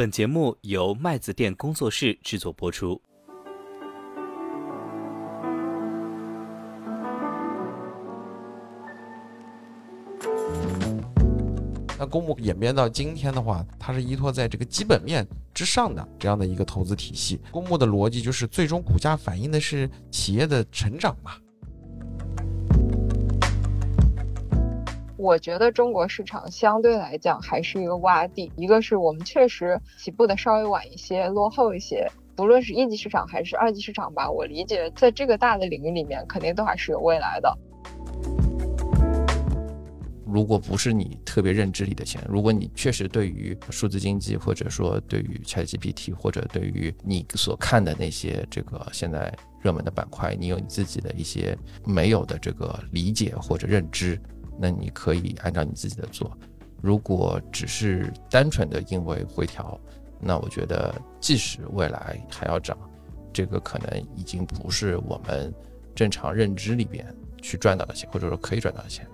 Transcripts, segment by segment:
本节目由麦子店工作室制作播出。那公募演变到今天的话，它是依托在这个基本面之上的这样的一个投资体系。公募的逻辑就是，最终股价反映的是企业的成长嘛。我觉得中国市场相对来讲还是一个洼地，一个是我们确实起步的稍微晚一些，落后一些。不论是一级市场还是二级市场吧，我理解在这个大的领域里面，肯定都还是有未来的。如果不是你特别认知里的钱，如果你确实对于数字经济，或者说对于 ChatGPT，或者对于你所看的那些这个现在热门的板块，你有你自己的一些没有的这个理解或者认知，那你可以按照你自己的做。如果只是单纯的因为回调，那我觉得即使未来还要涨，这个可能已经不是我们正常认知里边去赚到的钱，或者说可以赚到的钱。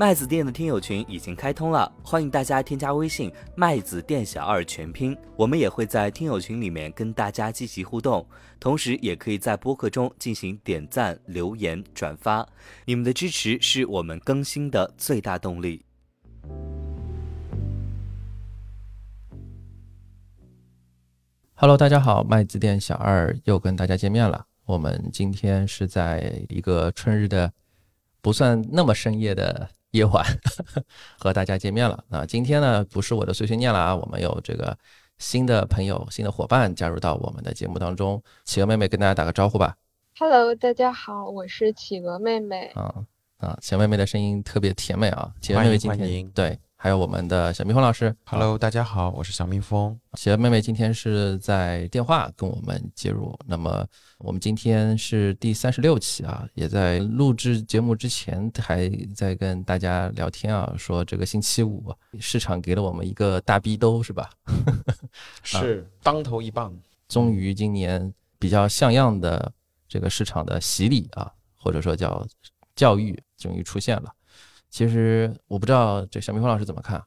麦子店的听友群已经开通了，欢迎大家添加微信“麦子店小二全拼”，我们也会在听友群里面跟大家积极互动，同时也可以在播客中进行点赞、留言、转发，你们的支持是我们更新的最大动力。Hello，大家好，麦子店小二又跟大家见面了。我们今天是在一个春日的不算那么深夜的。夜晚 和大家见面了。啊今天呢，不是我的碎碎念了啊，我们有这个新的朋友、新的伙伴加入到我们的节目当中。企鹅妹妹跟大家打个招呼吧。Hello，大家好，我是企鹅妹妹。啊啊，企鹅妹妹的声音特别甜美啊。企鹅妹妹今天对。还有我们的小蜜蜂老师，Hello，大家好，我是小蜜蜂。企鹅妹妹今天是在电话跟我们接入。那么我们今天是第三十六期啊，也在录制节目之前还在跟大家聊天啊，说这个星期五市场给了我们一个大逼兜，是吧？是当头一棒，终于今年比较像样的这个市场的洗礼啊，或者说叫教育，终于出现了。其实我不知道这小蜜蜂老师怎么看。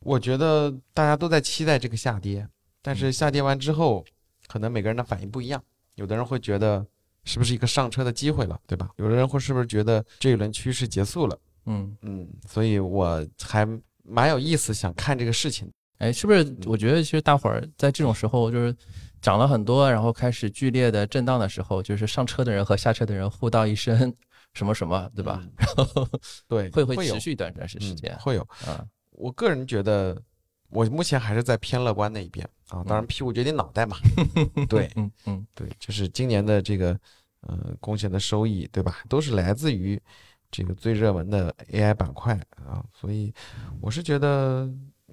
我觉得大家都在期待这个下跌，但是下跌完之后，可能每个人的反应不一样。有的人会觉得是不是一个上车的机会了，对吧？有的人会是不是觉得这一轮趋势结束了？嗯嗯，所以我还蛮有意思，想看这个事情。哎，是不是？我觉得其实大伙儿在这种时候，就是涨了很多，然后开始剧烈的震荡的时候，就是上车的人和下车的人互道一声。什么什么，对吧？然后 对，会会持续一段段时间，会有啊。我个人觉得，我目前还是在偏乐观那一边啊。当然，屁股决定脑袋嘛。对，嗯嗯，对，就是今年的这个呃贡献的收益，对吧？都是来自于这个最热门的 AI 板块啊。所以我是觉得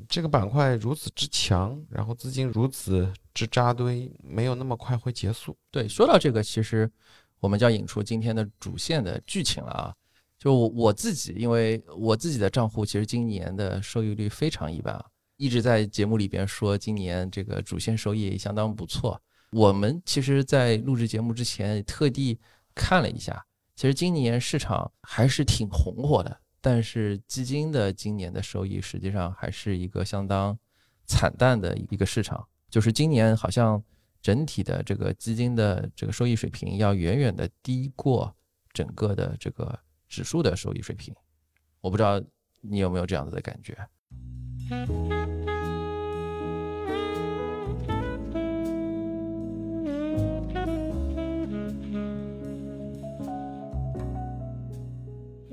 这个板块如此之强，然后资金如此之扎堆，没有那么快会结束。对，说到这个，其实。我们就要引出今天的主线的剧情了啊！就我我自己，因为我自己的账户其实今年的收益率非常一般啊，一直在节目里边说今年这个主线收益相当不错。我们其实，在录制节目之前特地看了一下，其实今年市场还是挺红火的，但是基金的今年的收益实际上还是一个相当惨淡的一个市场，就是今年好像。整体的这个基金的这个收益水平要远远的低过整个的这个指数的收益水平，我不知道你有没有这样子的感觉。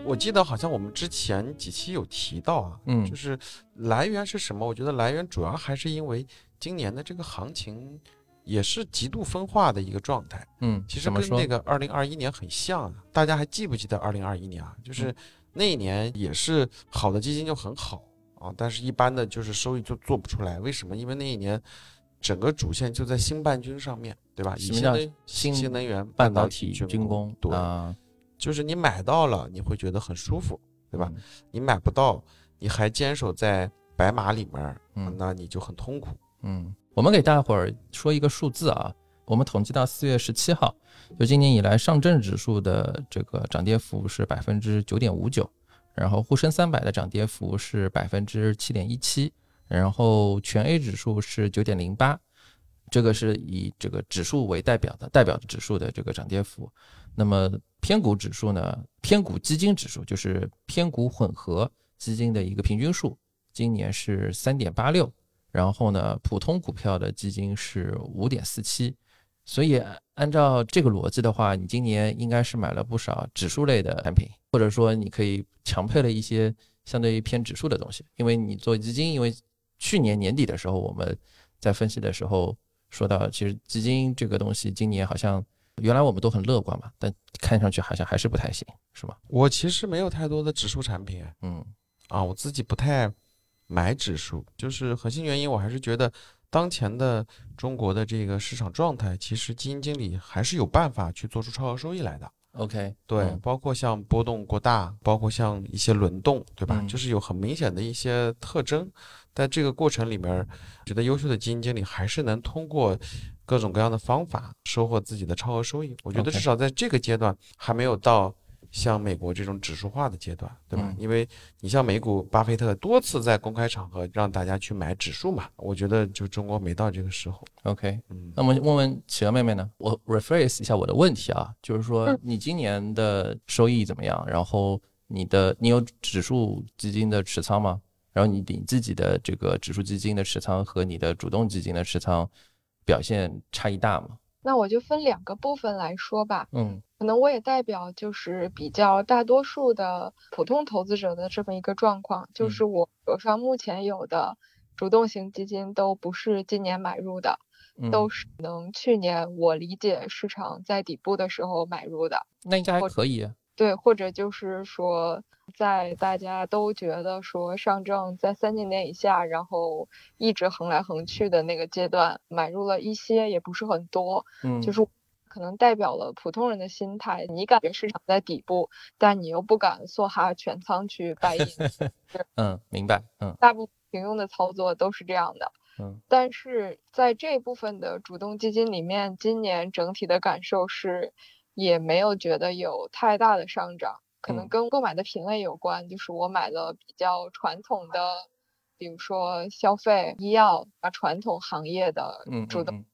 我记得好像我们之前几期有提到啊，嗯，就是来源是什么？我觉得来源主要还是因为今年的这个行情。也是极度分化的一个状态，嗯，其实跟那个二零二一年很像。大家还记不记得二零二一年啊？就是那一年也是好的基金就很好啊，但是一般的就是收益就做不出来。为什么？因为那一年整个主线就在新半军上面对吧？什么叫新新能源、半导体、军工？对，就是你买到了，你会觉得很舒服，对吧？你买不到，你还坚守在白马里面，那你就很痛苦。嗯。我们给大伙儿说一个数字啊，我们统计到四月十七号，就今年以来上证指数的这个涨跌幅是百分之九点五九，然后沪深三百的涨跌幅是百分之七点一七，然后全 A 指数是九点零八，这个是以这个指数为代表的，代表指数的这个涨跌幅。那么偏股指数呢？偏股基金指数就是偏股混合基金的一个平均数，今年是三点八六。然后呢，普通股票的基金是五点四七。所以按照这个逻辑的话，你今年应该是买了不少指数类的产品，或者说你可以强配了一些相对于偏指数的东西。因为你做基金，因为去年年底的时候我们在分析的时候说到，其实基金这个东西今年好像。原来我们都很乐观嘛，但看上去好像还是不太行，是吗？我其实没有太多的指数产品，嗯，啊，我自己不太买指数，就是核心原因，我还是觉得当前的中国的这个市场状态，其实基金经理还是有办法去做出超额收益来的。OK，对，包括像波动过大，包括像一些轮动，对吧？就是有很明显的一些特征，在这个过程里面，觉得优秀的基金经理还是能通过各种各样的方法收获自己的超额收益。我觉得至少在这个阶段还没有到。像美国这种指数化的阶段，对吧？因为你像美股，巴菲特多次在公开场合让大家去买指数嘛。我觉得就中国没到这个时候。OK，嗯，那么问问企鹅妹妹呢？我 rephrase 一下我的问题啊，就是说你今年的收益怎么样？然后你的你有指数基金的持仓吗？然后你你自己的这个指数基金的持仓和你的主动基金的持仓表现差异大吗？那我就分两个部分来说吧。嗯。可能我也代表就是比较大多数的普通投资者的这么一个状况，就是我手上目前有的主动型基金都不是今年买入的，都是能去年我理解市场在底部的时候买入的。那应该还可以。对，或者就是说，在大家都觉得说上证在三千点以下，然后一直横来横去的那个阶段，买入了一些，也不是很多。嗯，就是。可能代表了普通人的心态，你感觉市场在底部，但你又不敢梭哈全仓去 buy。嗯，明白。嗯，大部分平庸的操作都是这样的。嗯，但是在这部分的主动基金里面，今年整体的感受是，也没有觉得有太大的上涨，可能跟购买的品类有关，就是我买了比较传统的，比如说消费、医药啊传统行业的主动。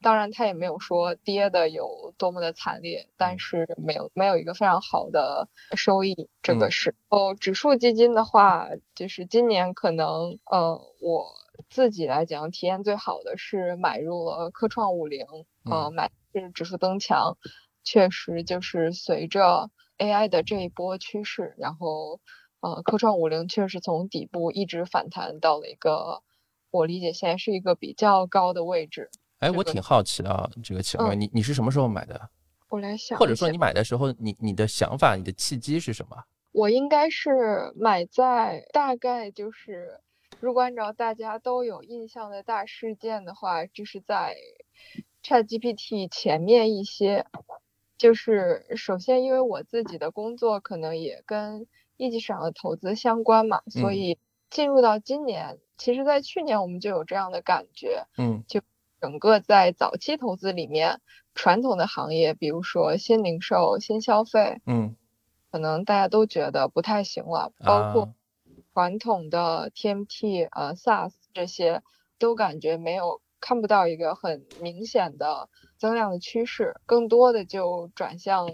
当然，它也没有说跌的有多么的惨烈，但是没有没有一个非常好的收益，这个是。哦，指数基金的话，就是今年可能，呃，我自己来讲体验最好的是买入了科创五零，呃，买是指数增强，确实就是随着 AI 的这一波趋势，然后，呃，科创五零确实从底部一直反弹到了一个，我理解现在是一个比较高的位置。哎，我挺好奇的啊，这个情况，你你是什么时候买的？我来想，或者说你买的时候，你你的想法，你的契机是什么？我应该是买在大概就是，如果按照大家都有印象的大事件的话，就是在 ChatGPT 前面一些。就是首先，因为我自己的工作可能也跟一级市场的投资相关嘛，所以进入到今年，其实在去年我们就有这样的感觉，嗯，就。整个在早期投资里面，传统的行业，比如说新零售、新消费，嗯，可能大家都觉得不太行了。包括传统的 TMT、呃 SaaS 这些，都感觉没有看不到一个很明显的增量的趋势，更多的就转向。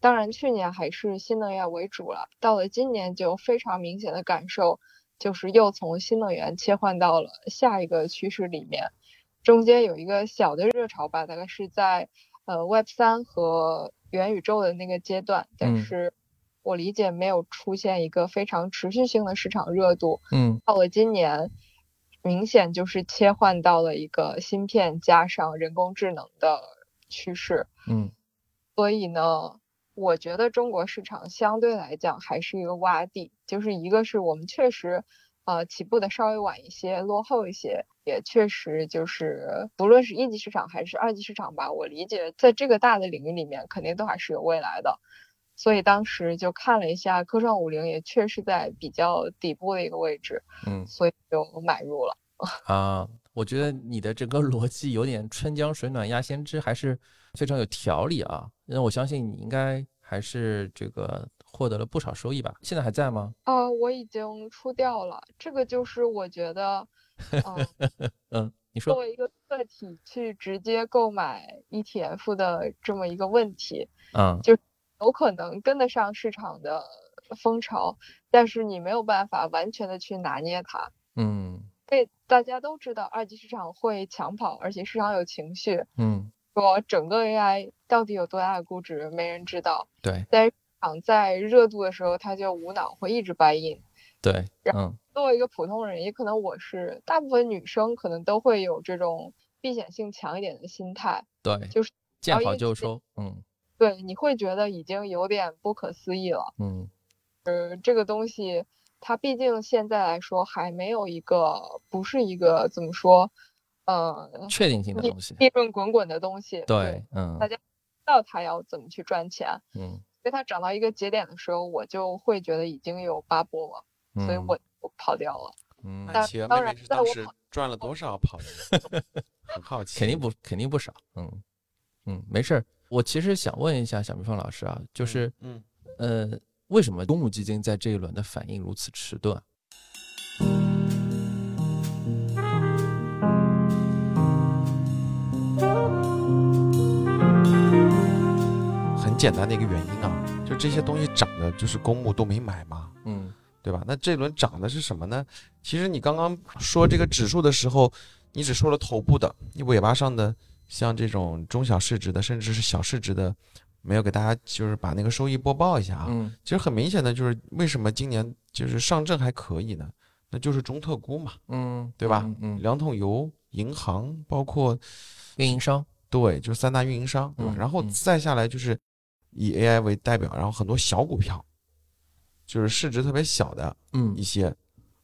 当然，去年还是新能源为主了，到了今年就非常明显的感受，就是又从新能源切换到了下一个趋势里面。中间有一个小的热潮吧，大概是在呃 Web 三和元宇宙的那个阶段，但是我理解没有出现一个非常持续性的市场热度。嗯，到了今年，明显就是切换到了一个芯片加上人工智能的趋势。嗯，所以呢，我觉得中国市场相对来讲还是一个洼地，就是一个是我们确实。呃，起步的稍微晚一些，落后一些，也确实就是，不论是一级市场还是二级市场吧，我理解在这个大的领域里面，肯定都还是有未来的。所以当时就看了一下科创五零，也确实在比较底部的一个位置，嗯，所以就买入了。啊，我觉得你的整个逻辑有点春江水暖鸭先知，还是非常有条理啊。那我相信你应该。还是这个获得了不少收益吧？现在还在吗？啊，我已经出掉了。这个就是我觉得，嗯，你说作为一个个体去直接购买 ETF 的这么一个问题，嗯，就有可能跟得上市场的风潮，但是你没有办法完全的去拿捏它。嗯，对，大家都知道二级市场会抢跑，而且市场有情绪。嗯。说整个 AI 到底有多大的估值，没人知道。对，在市场在热度的时候，它就无脑会一直 buy in。对，嗯。作为一个普通人，也可能我是大部分女生，可能都会有这种避险性强一点的心态。对，就是见好就收。嗯，对，你会觉得已经有点不可思议了。嗯，呃，这个东西它毕竟现在来说还没有一个，不是一个怎么说？呃，确定性的东西，利润滚滚的东西，对，嗯，大家知道它要怎么去赚钱，嗯，所以它涨到一个节点的时候，我就会觉得已经有八波了，所以我我跑掉了。嗯，但当然，当时赚了多少跑的？很好奇，肯定不肯定不少，嗯嗯，没事儿。我其实想问一下小蜜蜂老师啊，就是嗯呃，为什么公募基金在这一轮的反应如此迟钝？很简单的一个原因啊，就这些东西涨的，就是公募都没买嘛，嗯，对吧？那这轮涨的是什么呢？其实你刚刚说这个指数的时候，你只说了头部的，你尾巴上的像这种中小市值的，甚至是小市值的，没有给大家就是把那个收益播报一下啊。嗯，其实很明显的就是为什么今年就是上证还可以呢？那就是中特估嘛，嗯，对吧？嗯，两桶油、银行，包括运营商，对，就是三大运营商，对吧？然后再下来就是。以 AI 为代表，然后很多小股票，就是市值特别小的，嗯，一些，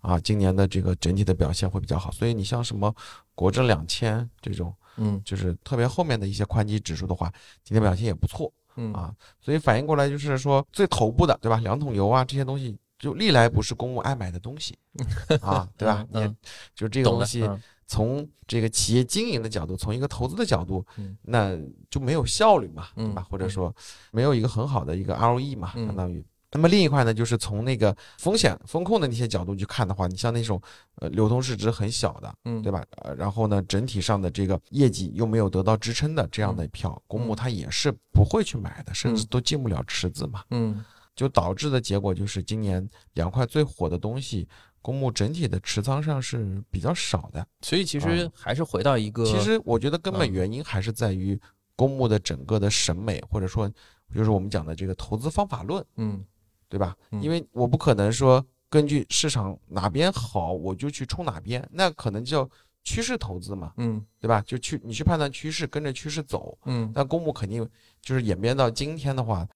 啊，今年的这个整体的表现会比较好。所以你像什么国证两千这种，嗯，就是特别后面的一些宽基指数的话，今天表现也不错，嗯啊，所以反应过来就是说最头部的，对吧？两桶油啊这些东西，就历来不是公募爱买的东西，啊，对吧？嗯，就这个东西。从这个企业经营的角度，从一个投资的角度，那就没有效率嘛，对吧？或者说没有一个很好的一个 ROE 嘛，相当于。那么另一块呢，就是从那个风险风控的那些角度去看的话，你像那种呃流通市值很小的，嗯，对吧？呃，然后呢，整体上的这个业绩又没有得到支撑的这样的票，公募它也是不会去买的，甚至都进不了池子嘛，嗯，就导致的结果就是今年两块最火的东西。公募整体的持仓上是比较少的，所以其实。还是回到一个，其实我觉得根本原因还是在于公募的整个的审美，或者说就是我们讲的这个投资方法论，嗯，对吧？因为我不可能说根据市场哪边好我就去冲哪边，那可能叫趋势投资嘛，嗯，对吧？就去你去判断趋势，跟着趋势走，嗯，但公募肯定就是演变到今天的话，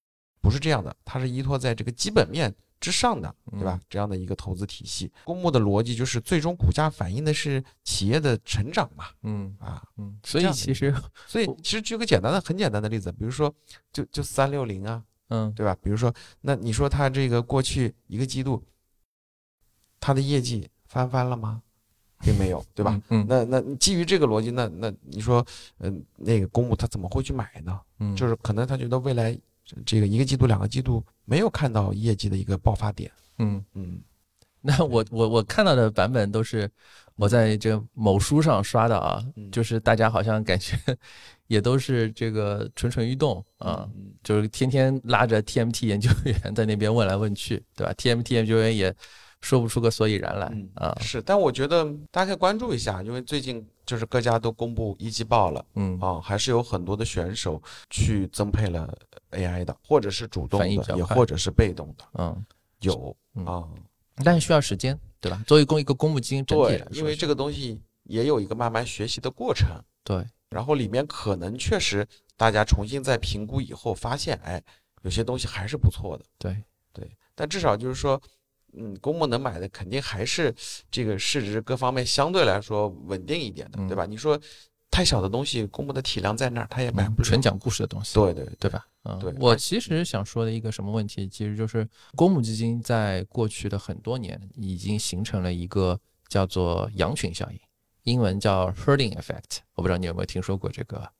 不是这样的，它是依托在这个基本面。之上的，对吧？这样的一个投资体系，公募的逻辑就是最终股价反映的是企业的成长嘛。嗯啊，嗯，所以其实，所以其实举个简单的、很简单的例子，比如说，就就三六零啊，嗯，对吧？比如说，那你说他这个过去一个季度，他的业绩翻番了吗？并没有，对吧？嗯，那那基于这个逻辑，那那你说，嗯，那个公募他怎么会去买呢？嗯，就是可能他觉得未来。这个一个季度、两个季度没有看到业绩的一个爆发点。嗯嗯，那我我我看到的版本都是我在这某书上刷的啊，就是大家好像感觉 也都是这个蠢蠢欲动啊，就是天天拉着 TMT 研究员在那边问来问去，对吧？TMT 研究员也。说不出个所以然来啊！是，但我觉得大家可以关注一下，因为最近就是各家都公布一季报了，嗯啊，还是有很多的选手去增配了 AI 的，或者是主动的，也或者是被动的，嗯，有啊，但是需要时间，对吧？作为公一个公募基金整体来说，因为这个东西也有一个慢慢学习的过程，对，然后里面可能确实大家重新再评估以后发现，哎，有些东西还是不错的，对对，但至少就是说。嗯，公募能买的肯定还是这个市值各方面相对来说稳定一点的，对吧？你说太小的东西，公募的体量在那儿，他也买不纯讲故事的东西，对对对吧？嗯，对。我其实想说的一个什么问题，其实就是公募基金在过去的很多年已经形成了一个叫做羊群效应，英文叫 herding effect。我不知道你有没有听说过这个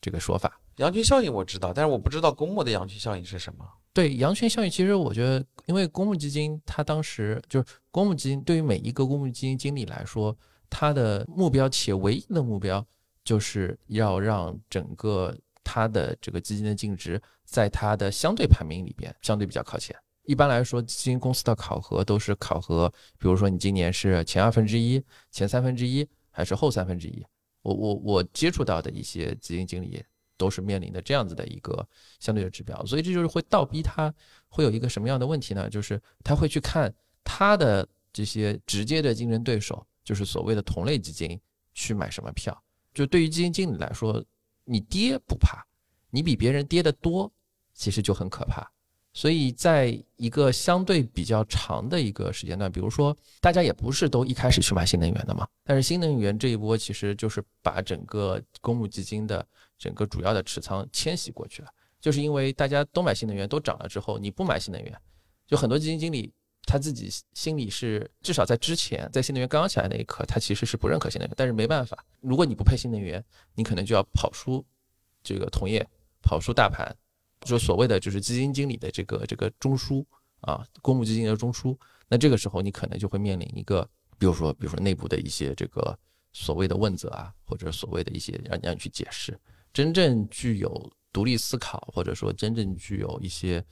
这个说法。羊群效应我知道，但是我不知道公募的羊群效应是什么。对羊群效应，其实我觉得，因为公募基金它当时就是公募基金，对于每一个公募基金经理来说，它的目标且唯一的目标就是要让整个它的这个基金的净值在它的相对排名里边相对比较靠前。一般来说，基金公司的考核都是考核，比如说你今年是前二分之一、前三分之一，还是后三分之一。我我我接触到的一些基金经理。都是面临的这样子的一个相对的指标，所以这就是会倒逼他会有一个什么样的问题呢？就是他会去看他的这些直接的竞争对手，就是所谓的同类基金去买什么票。就对于基金经理来说，你跌不怕，你比别人跌的多，其实就很可怕。所以在一个相对比较长的一个时间段，比如说大家也不是都一开始去买新能源的嘛，但是新能源这一波其实就是把整个公募基金的整个主要的持仓迁徙过去了，就是因为大家都买新能源都涨了之后，你不买新能源，就很多基金经理他自己心里是至少在之前在新能源刚刚起来那一刻，他其实是不认可新能源，但是没办法，如果你不配新能源，你可能就要跑出这个同业，跑出大盘。就所谓的就是基金经理的这个这个中枢啊，公募基金的中枢，那这个时候你可能就会面临一个，比如说比如说内部的一些这个所谓的问责啊，或者所谓的一些让你让你去解释，真正具有独立思考，或者说真正具有一些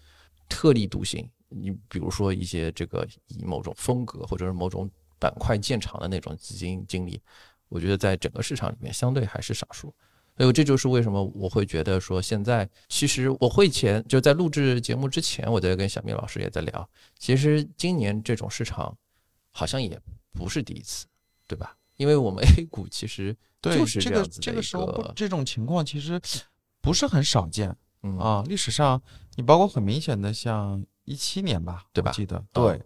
特立独行，你比如说一些这个以某种风格或者是某种板块见长的那种基金经理，我觉得在整个市场里面相对还是少数。所以这就是为什么我会觉得说，现在其实我会前就在录制节目之前，我在跟小明老师也在聊，其实今年这种市场好像也不是第一次，对吧？因为我们 A 股其实就是这个这个时候这种情况其实不是很少见啊。历史上你包括很明显的像一七年吧，对吧？记得对，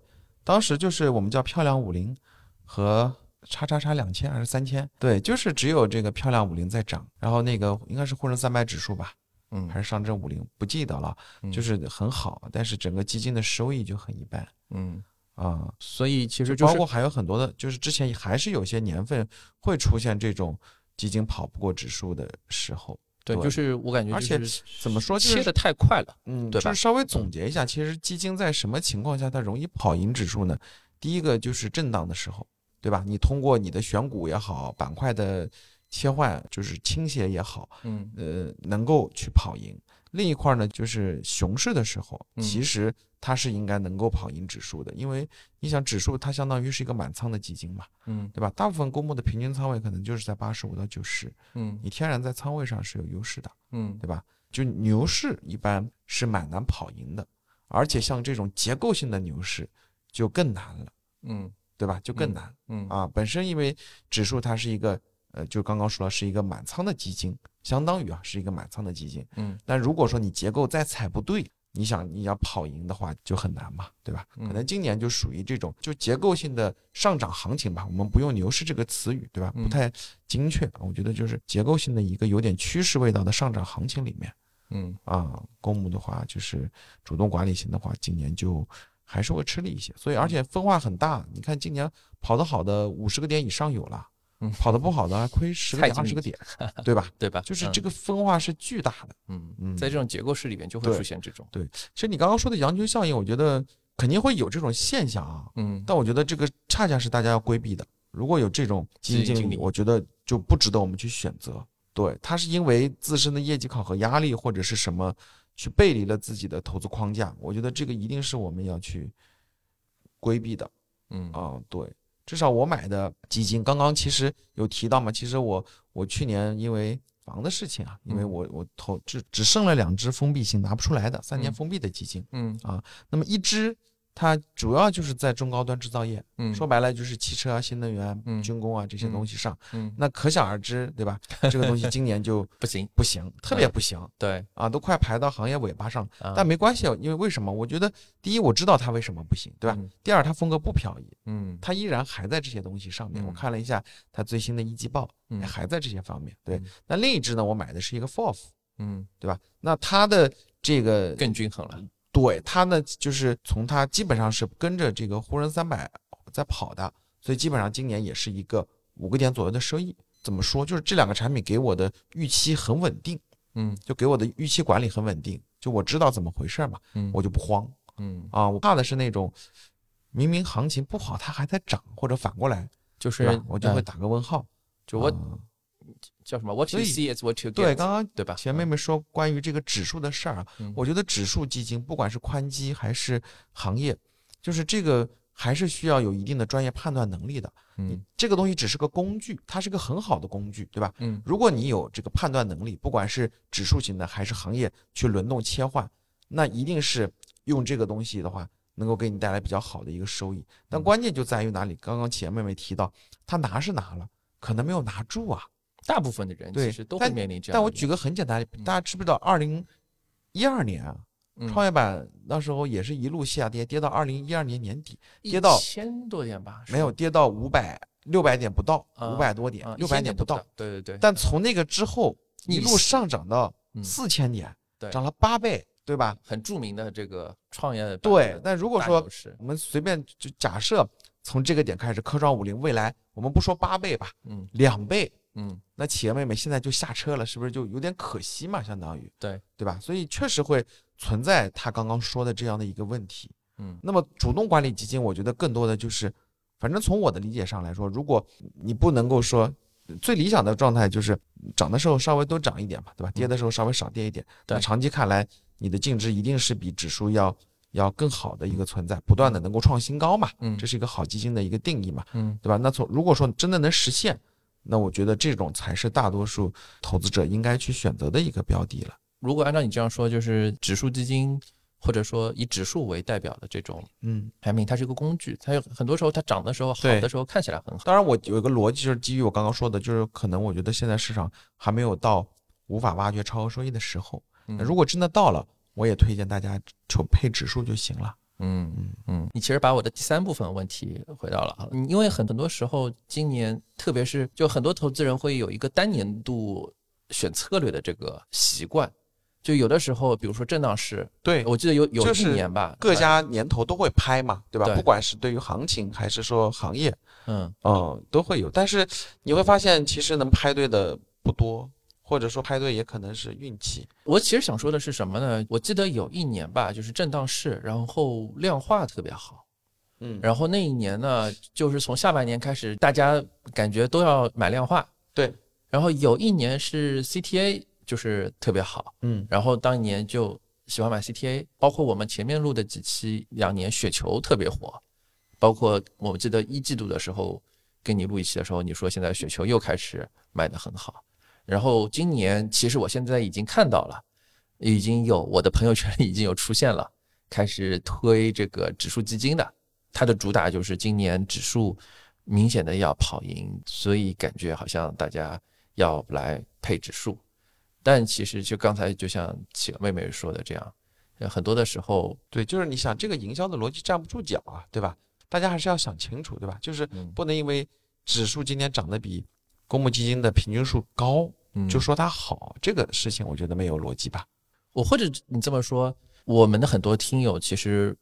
当时就是我们叫漂亮五零和。叉叉叉两千还是三千？对，就是只有这个漂亮五零在涨，然后那个应该是沪深三百指数吧，嗯，还是上证五零，不记得了，就是很好，但是整个基金的收益就很一般，嗯啊，所以其实就包括还有很多的，就是之前还是有些年份会出现这种基金跑不过指数的时候，对，就是我感觉，而且怎么说，切的太快了，嗯，对吧？稍微总结一下，其实基金在什么情况下它容易跑赢指数呢？第一个就是震荡的时候。对吧？你通过你的选股也好，板块的切换就是倾斜也好，嗯，呃，能够去跑赢。另一块呢，就是熊市的时候，其实它是应该能够跑赢指数的，因为你想指数它相当于是一个满仓的基金嘛，嗯，对吧？大部分公募的平均仓位可能就是在八十五到九十，嗯，你天然在仓位上是有优势的，嗯，对吧？就牛市一般是蛮难跑赢的，而且像这种结构性的牛市就更难了，嗯。对吧？就更难，嗯啊，本身因为指数它是一个，呃，就刚刚说了是一个满仓的基金，相当于啊是一个满仓的基金，嗯，但如果说你结构再踩不对，你想你要跑赢的话就很难嘛，对吧？可能今年就属于这种就结构性的上涨行情吧，我们不用牛市这个词语，对吧？不太精确，我觉得就是结构性的一个有点趋势味道的上涨行情里面，嗯啊，公募的话就是主动管理型的话，今年就。还是会吃力一些，所以而且分化很大。你看今年跑得好的五十个点以上有了，跑得不好的还亏十个点、二十个点，对吧？对吧？就是这个分化是巨大的。嗯嗯，在这种结构式里面就会出现这种。对，其实你刚刚说的羊群效应，我觉得肯定会有这种现象啊。嗯，但我觉得这个恰恰是大家要规避的。如果有这种基金经理，我觉得就不值得我们去选择。对，他是因为自身的业绩考核压力或者是什么。去背离了自己的投资框架，我觉得这个一定是我们要去规避的。嗯啊，对，至少我买的基金，刚刚其实有提到嘛，其实我我去年因为房的事情啊，因为我我投只只剩了两只封闭性拿不出来的三年封闭的基金。嗯啊，那么一只。它主要就是在中高端制造业，嗯，说白了就是汽车啊、新能源、嗯、军工啊这些东西上，嗯，那可想而知，对吧？这个东西今年就 不行，不行，特别不行，对，啊，都快排到行业尾巴上，但没关系，因为为什么？我觉得第一，我知道它为什么不行，对吧？第二，它风格不漂移，嗯，它依然还在这些东西上面。我看了一下它最新的一季报，还在这些方面。对，那另一只呢？我买的是一个 FOF，嗯，对吧？那它的这个更均衡了。对它呢，就是从它基本上是跟着这个沪深三百在跑的，所以基本上今年也是一个五个点左右的收益。怎么说？就是这两个产品给我的预期很稳定，嗯，就给我的预期管理很稳定，就我知道怎么回事嘛，嗯，我就不慌，嗯啊，我怕的是那种明明行情不好，它还在涨，或者反过来，就是我就会打个问号，就我叫什么？What you see is what you get。对，刚刚对吧？前妹妹说关于这个指数的事儿啊，我觉得指数基金不管是宽基还是行业，就是这个。还是需要有一定的专业判断能力的。嗯，这个东西只是个工具，它是个很好的工具，对吧？嗯，如果你有这个判断能力，不管是指数型的还是行业去轮动切换，那一定是用这个东西的话，能够给你带来比较好的一个收益。但关键就在于哪里？刚刚企业妹妹提到，他拿是拿了，可能没有拿住啊。大部分的人其实都会面临这样。但我举个很简单的，大家知不知道？二零一二年啊。创业板那时候也是一路下跌，跌到二零一二年年底，跌到千多点吧，没有跌到五百六百点不到，五百多点，六百点不到。对对对。但从那个之后一路上涨到四千点，涨了八倍，对吧？很著名的这个创业对。那如果说我们随便就假设从这个点开始，科创五零未来我们不说八倍吧，嗯，两倍。嗯，那企业妹妹现在就下车了，是不是就有点可惜嘛？相当于对对吧？所以确实会存在他刚刚说的这样的一个问题。嗯，那么主动管理基金，我觉得更多的就是，反正从我的理解上来说，如果你不能够说最理想的状态就是涨的时候稍微多涨一点嘛，对吧？跌的时候稍微少跌一点。那长期看来，你的净值一定是比指数要要更好的一个存在，不断的能够创新高嘛。嗯，这是一个好基金的一个定义嘛。嗯，对吧？那从如果说真的能实现。那我觉得这种才是大多数投资者应该去选择的一个标的了。如果按照你这样说，就是指数基金或者说以指数为代表的这种，嗯，排名，它是一个工具，它有很多时候它涨的时候好的时候看起来很好。当然，我有一个逻辑就是基于我刚刚说的，就是可能我觉得现在市场还没有到无法挖掘超额收益的时候。那如果真的到了，我也推荐大家就配指数就行了。嗯嗯嗯，你其实把我的第三部分问题回到了啊，因为很很多时候今年，特别是就很多投资人会有一个单年度选策略的这个习惯，就有的时候，比如说震荡市，对我记得有有一年吧，各家年头都会拍嘛，对吧？不管是对于行情还是说行业，嗯嗯都会有，但是你会发现其实能拍对的不多。或者说拍对也可能是运气。我其实想说的是什么呢？我记得有一年吧，就是震荡市，然后量化特别好，嗯，然后那一年呢，就是从下半年开始，大家感觉都要买量化，对。然后有一年是 CTA 就是特别好，嗯，然后当年就喜欢买 CTA，包括我们前面录的几期，两年雪球特别火，包括我记得一季度的时候跟你录一期的时候，你说现在雪球又开始卖的很好。然后今年其实我现在已经看到了，已经有我的朋友圈里已经有出现了，开始推这个指数基金的，它的主打就是今年指数明显的要跑赢，所以感觉好像大家要来配指数，但其实就刚才就像企鹅妹妹说的这样，很多的时候，对，就是你想这个营销的逻辑站不住脚啊，对吧？大家还是要想清楚，对吧？就是不能因为指数今年涨得比公募基金的平均数高。就说它好，这个事情我觉得没有逻辑吧。我或者你这么说，我们的很多听友其实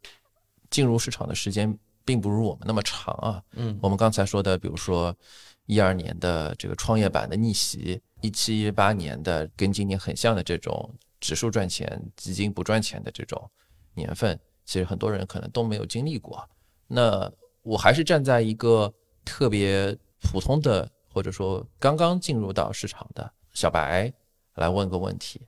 进入市场的时间并不如我们那么长啊。嗯，我们刚才说的，比如说一二年的这个创业板的逆袭，一七一八年的跟今年很像的这种指数赚钱、基金不赚钱的这种年份，其实很多人可能都没有经历过。那我还是站在一个特别普通的，或者说刚刚进入到市场的。小白来问个问题，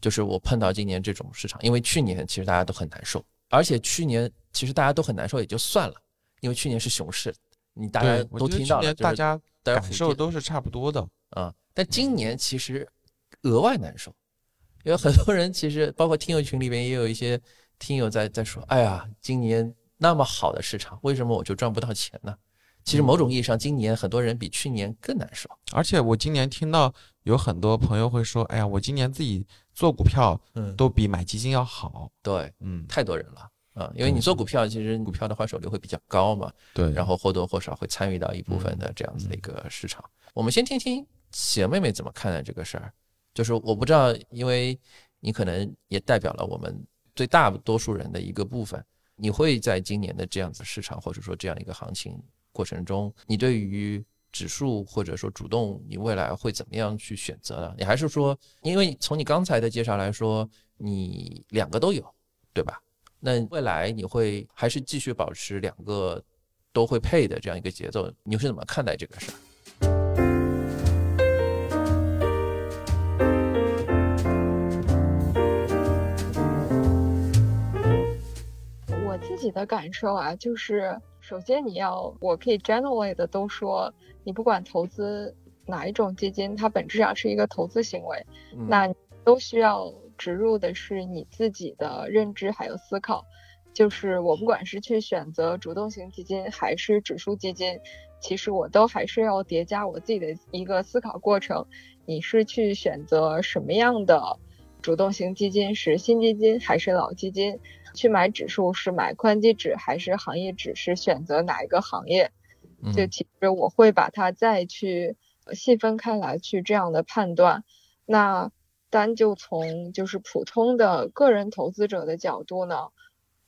就是我碰到今年这种市场，因为去年其实大家都很难受，而且去年其实大家都很难受也就算了，因为去年是熊市，你大家都听到了，大家感受都是差不多的啊。但今年其实额外难受，因为很多人其实包括听友群里边也有一些听友在在说，哎呀，今年那么好的市场，为什么我就赚不到钱呢？其实某种意义上，今年很多人比去年更难受。而且我今年听到有很多朋友会说：“哎呀，我今年自己做股票，嗯，都比买基金要好。”对，嗯，太多人了啊，因为你做股票，其实股票的换手率会比较高嘛。对，然后或多或少会参与到一部分的这样子的一个市场。我们先听听写妹妹怎么看待这个事儿。就是我不知道，因为你可能也代表了我们最大多数人的一个部分，你会在今年的这样子市场或者说这样一个行情。过程中，你对于指数或者说主动，你未来会怎么样去选择呢？你还是说，因为从你刚才的介绍来说，你两个都有，对吧？那未来你会还是继续保持两个都会配的这样一个节奏？你是怎么看待这个事儿？我自己的感受啊，就是。首先，你要我可以 generally 的都说，你不管投资哪一种基金，它本质上是一个投资行为，那都需要植入的是你自己的认知还有思考。就是我不管是去选择主动型基金还是指数基金，其实我都还是要叠加我自己的一个思考过程。你是去选择什么样的主动型基金，是新基金还是老基金？去买指数是买宽基指还是行业指？是选择哪一个行业？就其实我会把它再去细分开来去这样的判断。那单就从就是普通的个人投资者的角度呢，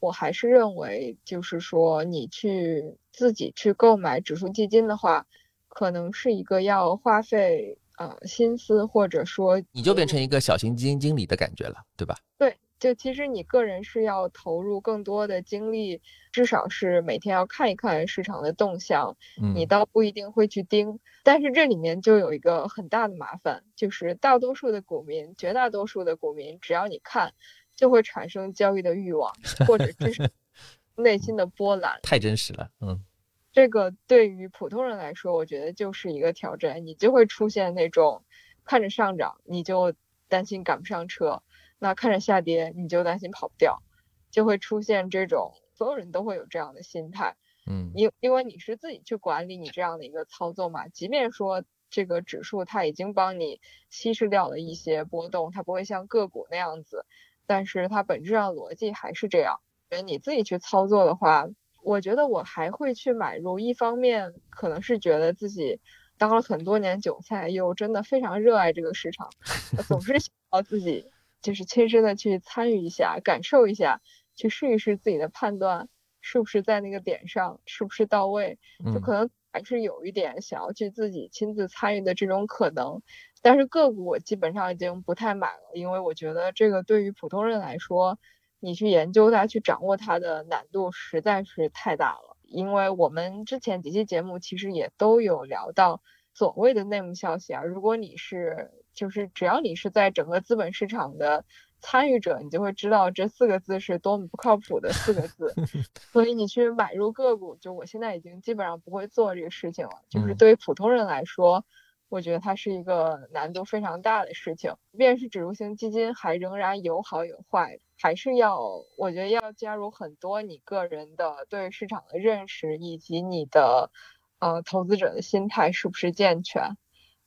我还是认为就是说你去自己去购买指数基金的话，可能是一个要花费呃心思或者说你就变成一个小型基金经理的感觉了，对吧？对。就其实你个人是要投入更多的精力，至少是每天要看一看市场的动向。你倒不一定会去盯，但是这里面就有一个很大的麻烦，就是大多数的股民，绝大多数的股民，只要你看，就会产生交易的欲望，或者是 内心的波澜。太真实了，嗯，这个对于普通人来说，我觉得就是一个挑战。你就会出现那种看着上涨，你就担心赶不上车。那看着下跌，你就担心跑不掉，就会出现这种所有人都会有这样的心态，嗯，因因为你是自己去管理你这样的一个操作嘛，即便说这个指数它已经帮你稀释掉了一些波动，它不会像个股那样子，但是它本质上逻辑还是这样。所以你自己去操作的话，我觉得我还会去买入，一方面可能是觉得自己当了很多年韭菜，又真的非常热爱这个市场，总是想要自己。就是亲身的去参与一下，感受一下，去试一试自己的判断是不是在那个点上，是不是到位，就可能还是有一点想要去自己亲自参与的这种可能。但是个股我基本上已经不太买了，因为我觉得这个对于普通人来说，你去研究它、去掌握它的难度实在是太大了。因为我们之前几期节目其实也都有聊到所谓的内幕消息啊，如果你是。就是只要你是在整个资本市场的参与者，你就会知道这四个字是多么不靠谱的四个字。所以你去买入个股，就我现在已经基本上不会做这个事情了。就是对于普通人来说，我觉得它是一个难度非常大的事情。即便是指数型基金，还仍然有好有坏，还是要我觉得要加入很多你个人的对市场的认识，以及你的呃投资者的心态是不是健全。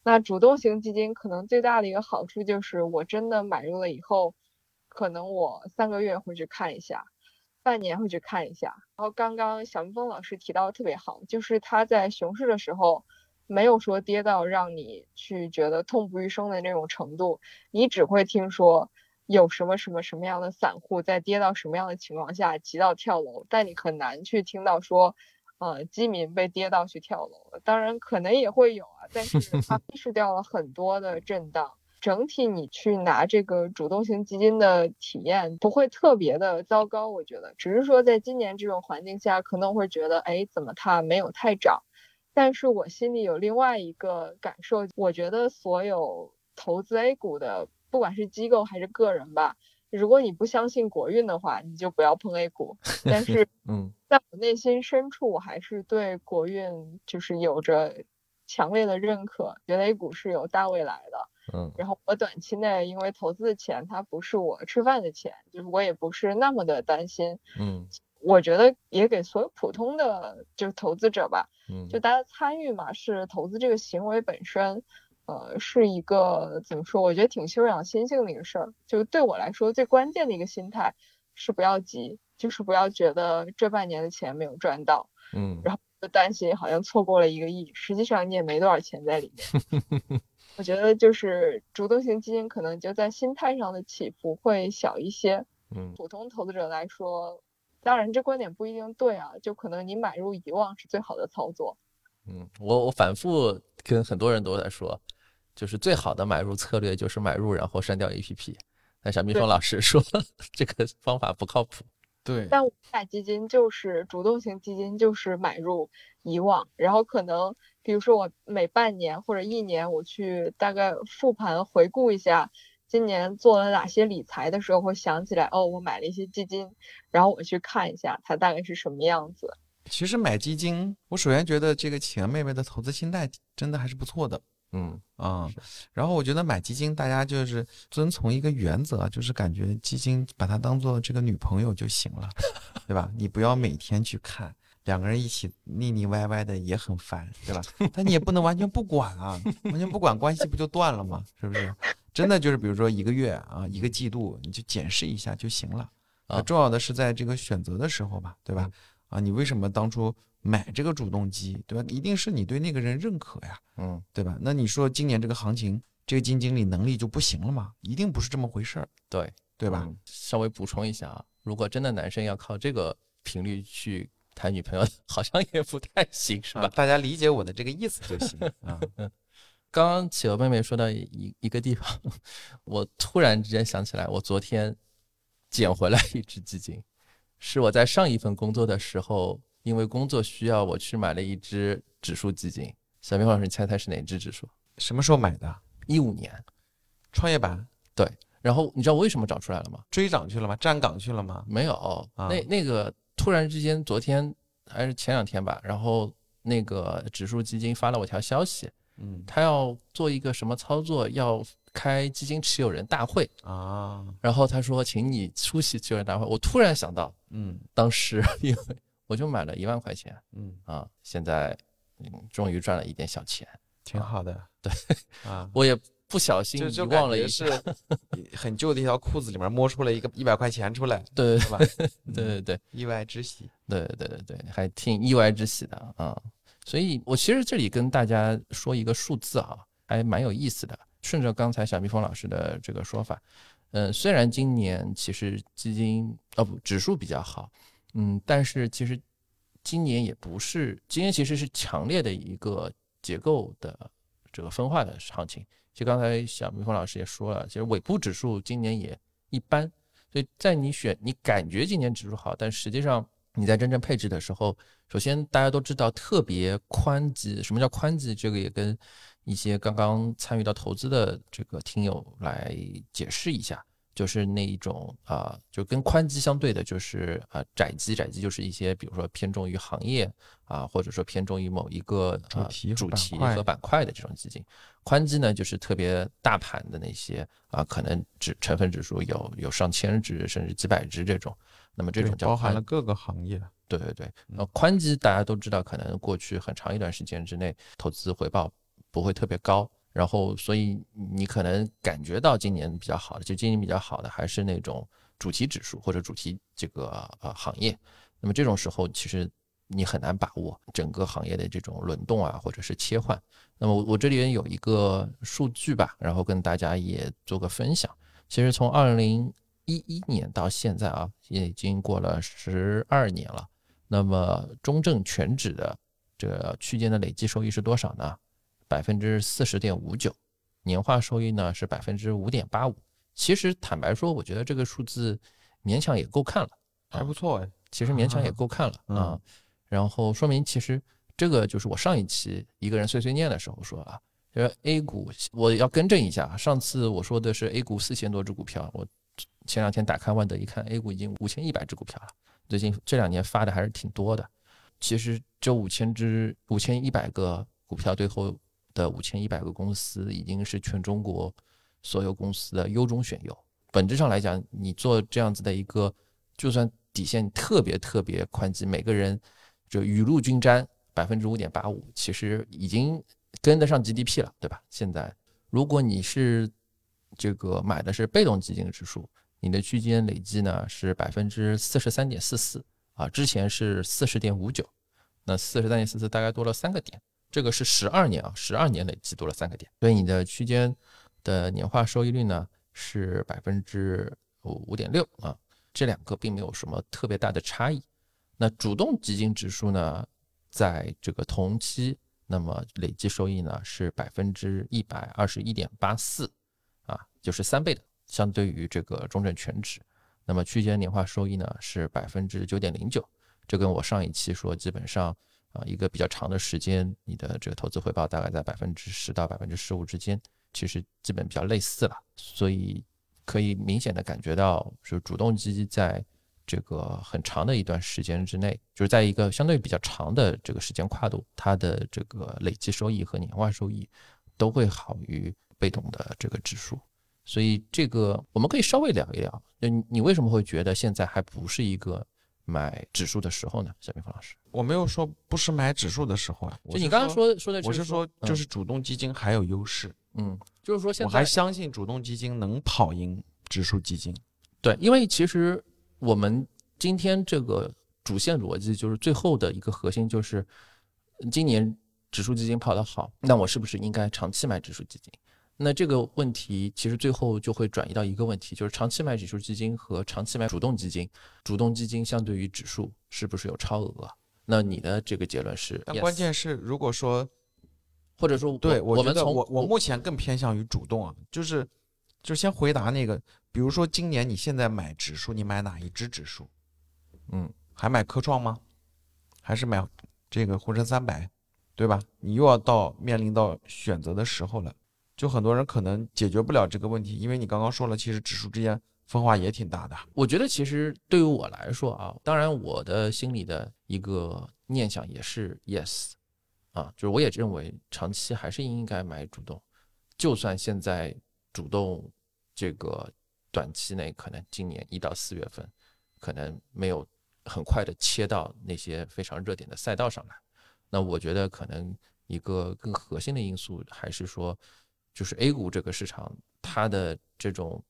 那主动型基金可能最大的一个好处就是，我真的买入了以后，可能我三个月会去看一下，半年会去看一下。然后刚刚小蜜蜂老师提到特别好，就是他在熊市的时候，没有说跌到让你去觉得痛不欲生的那种程度，你只会听说有什么什么什么样的散户在跌到什么样的情况下急到跳楼，但你很难去听到说。呃，基民被跌到去跳楼了，当然可能也会有啊，但是 它稀释掉了很多的震荡。整体你去拿这个主动型基金的体验不会特别的糟糕，我觉得，只是说在今年这种环境下，可能会觉得，哎，怎么它没有太涨？但是我心里有另外一个感受，我觉得所有投资 A 股的，不管是机构还是个人吧。如果你不相信国运的话，你就不要碰 A 股。但 是，嗯，在我内心深处，我还是对国运就是有着强烈的认可，觉得 A 股是有大未来的。嗯，然后我短期内因为投资的钱，它不是我吃饭的钱，就是我也不是那么的担心。嗯，我觉得也给所有普通的就投资者吧，嗯，就大家参与嘛，是投资这个行为本身。呃，是一个怎么说？我觉得挺修养心性的一个事儿。就对我来说，最关键的一个心态是不要急，就是不要觉得这半年的钱没有赚到，嗯，然后就担心好像错过了一个亿，实际上你也没多少钱在里面。我觉得就是主动型基金可能就在心态上的起伏会小一些。嗯，普通投资者来说，当然这观点不一定对啊，就可能你买入遗忘是最好的操作。嗯，我我反复跟很多人都在说，就是最好的买入策略就是买入然后删掉 APP。但小蜜蜂老师说 这个方法不靠谱。对，但我买基金就是主动型基金，就是买入以往，然后可能比如说我每半年或者一年我去大概复盘回顾一下今年做了哪些理财的时候，会想起来哦，我买了一些基金，然后我去看一下它大概是什么样子。其实买基金，我首先觉得这个企鹅妹妹的投资心态真的还是不错的。嗯啊，然后我觉得买基金，大家就是遵从一个原则，就是感觉基金把它当做这个女朋友就行了，对吧？你不要每天去看，两个人一起腻腻歪歪的也很烦，对吧？但你也不能完全不管啊，完全不管关系不就断了吗？是不是？真的就是比如说一个月啊，一个季度你就检视一下就行了啊。重要的是在这个选择的时候吧，对吧？啊，你为什么当初？买这个主动机，对吧？一定是你对那个人认可呀，嗯，对吧？那你说今年这个行情，这个基金经理能力就不行了吗？一定不是这么回事儿，对对吧？稍微补充一下啊，如果真的男生要靠这个频率去谈女朋友，好像也不太行，是吧？大家理解我的这个意思就行 啊。刚刚企鹅妹妹说到一一个地方，我突然之间想起来，我昨天捡回来一只基金，是我在上一份工作的时候。因为工作需要，我去买了一只指数基金。小明老师，你猜猜是哪只指数？什么时候买的？一五年，创业板。对。然后你知道我为什么找出来了吗？追涨去了吗？站岗去了吗？没有。那那个突然之间，昨天还是前两天吧，然后那个指数基金发了我条消息，嗯，他要做一个什么操作，要开基金持有人大会啊。然后他说，请你出席持有人大会。我突然想到，嗯，当时 因为。我就买了一万块钱，嗯啊，现在嗯终于赚了一点小钱，挺好的。对啊，我也不小心遗忘了，一是 很旧的一条裤子里面摸出了一个一百块钱出来，对对吧？对对对，意外之喜，对对对对，还挺意外之喜的啊。所以我其实这里跟大家说一个数字啊，还蛮有意思的。顺着刚才小蜜蜂老师的这个说法，嗯，虽然今年其实基金哦不指数比较好。嗯，但是其实今年也不是，今年其实是强烈的一个结构的这个分化的行情。其实刚才小蜜蜂老师也说了，其实尾部指数今年也一般，所以在你选你感觉今年指数好，但实际上你在真正配置的时候，首先大家都知道特别宽基，什么叫宽基？这个也跟一些刚刚参与到投资的这个听友来解释一下。就是那一种啊，就跟宽基相对的，就是啊窄基，窄基就是一些比如说偏重于行业啊，或者说偏重于某一个主题主题和板块的这种基金。宽基呢，就是特别大盘的那些啊，可能指成分指数有有上千只甚至几百只这种。那么这种叫包含了各个行业。对对对，那宽基大家都知道，可能过去很长一段时间之内投资回报不会特别高。然后，所以你可能感觉到今年比较好的，就今年比较好的还是那种主题指数或者主题这个呃行业。那么这种时候，其实你很难把握整个行业的这种轮动啊，或者是切换。那么我这里边有一个数据吧，然后跟大家也做个分享。其实从二零一一年到现在啊，也已经过了十二年了。那么中证全指的这个区间的累计收益是多少呢？百分之四十点五九，年化收益呢是百分之五点八五。其实坦白说，我觉得这个数字勉强也够看了，还不错哎。其实勉强也 够看了啊。然后说明其实这个就是我上一期一个人碎碎念的时候说啊，就是 A 股我要更正一下，上次我说的是 A 股四千多只股票，我前两天打开万德一看，A 股已经五千一百只股票了。最近这两年发的还是挺多的。其实这五千只五千一百个股票最后。的五千一百个公司已经是全中国所有公司的优中选优。本质上来讲，你做这样子的一个，就算底线特别特别宽基，每个人就雨露均沾，百分之五点八五，其实已经跟得上 GDP 了，对吧？现在如果你是这个买的是被动基金指数，你的区间累计呢是百分之四十三点四四啊，之前是四十点五九，那四十三点四四大概多了三个点。这个是十二年啊，十二年累计多了三个点，所以你的区间的年化收益率呢是百分之五点六啊，这两个并没有什么特别大的差异。那主动基金指数呢，在这个同期那么累计收益呢是百分之一百二十一点八四，啊，就是三倍的，相对于这个中证全指。那么区间年化收益呢是百分之九点零九，这跟我上一期说，基本上啊一个比较长的时间，你的这个投资回报大概在百分之十到百分之十五之间，其实基本比较类似了。所以可以明显的感觉到，是主动基金在这个很长的一段时间之内，就是在一个相对比较长的这个时间跨度，它的这个累计收益和年化收益都会好于被动的这个指数。所以这个我们可以稍微聊一聊，就你为什么会觉得现在还不是一个买指数的时候呢？小明峰老师，我没有说不是买指数的时候啊，就你刚刚说说的，我是说就是主动基金还有优势，嗯，就是说现在我还相信主动基金能跑赢指数基金，对，因为其实我们今天这个主线逻辑就是最后的一个核心就是今年指数基金跑得好，那我是不是应该长期买指数基金？那这个问题其实最后就会转移到一个问题，就是长期买指数基金和长期买主动基金，主动基金相对于指数是不是有超额？那你的这个结论是？但关键是，如果说，或者说，对我觉得我我目前更偏向于主动啊，就是就先回答那个，比如说今年你现在买指数，你买哪一只指数？嗯，还买科创吗？还是买这个沪深三百，对吧？你又要到面临到选择的时候了。就很多人可能解决不了这个问题，因为你刚刚说了，其实指数之间分化也挺大的。我觉得其实对于我来说啊，当然我的心里的一个念想也是 yes，啊，就是我也认为长期还是应该买主动，就算现在主动这个短期内可能今年一到四月份可能没有很快的切到那些非常热点的赛道上来，那我觉得可能一个更核心的因素还是说。就是 A 股这个市场，它的这种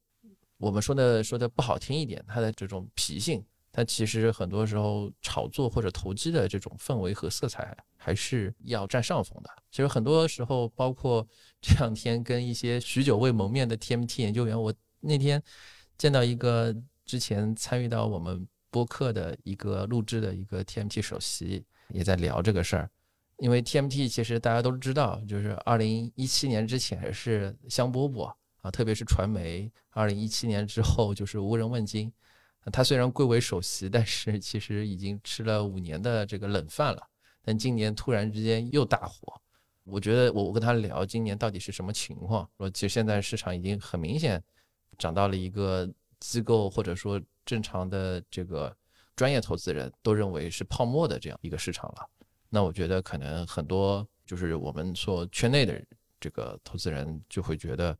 我们说的说的不好听一点，它的这种脾性，它其实很多时候炒作或者投机的这种氛围和色彩还是要占上风的。其实很多时候，包括 这两天跟一些许久未谋面的 TMT 研究员，我那天见到一个之前参与到我们播客的一个录制的一个 TMT 首席，也在聊这个事儿。因为 TMT 其实大家都知道，就是二零一七年之前是香饽饽啊，特别是传媒；二零一七年之后就是无人问津。他虽然贵为首席，但是其实已经吃了五年的这个冷饭了。但今年突然之间又大火，我觉得我我跟他聊今年到底是什么情况，说其实现在市场已经很明显涨到了一个机构或者说正常的这个专业投资人都认为是泡沫的这样一个市场了。那我觉得可能很多就是我们说圈内的这个投资人就会觉得，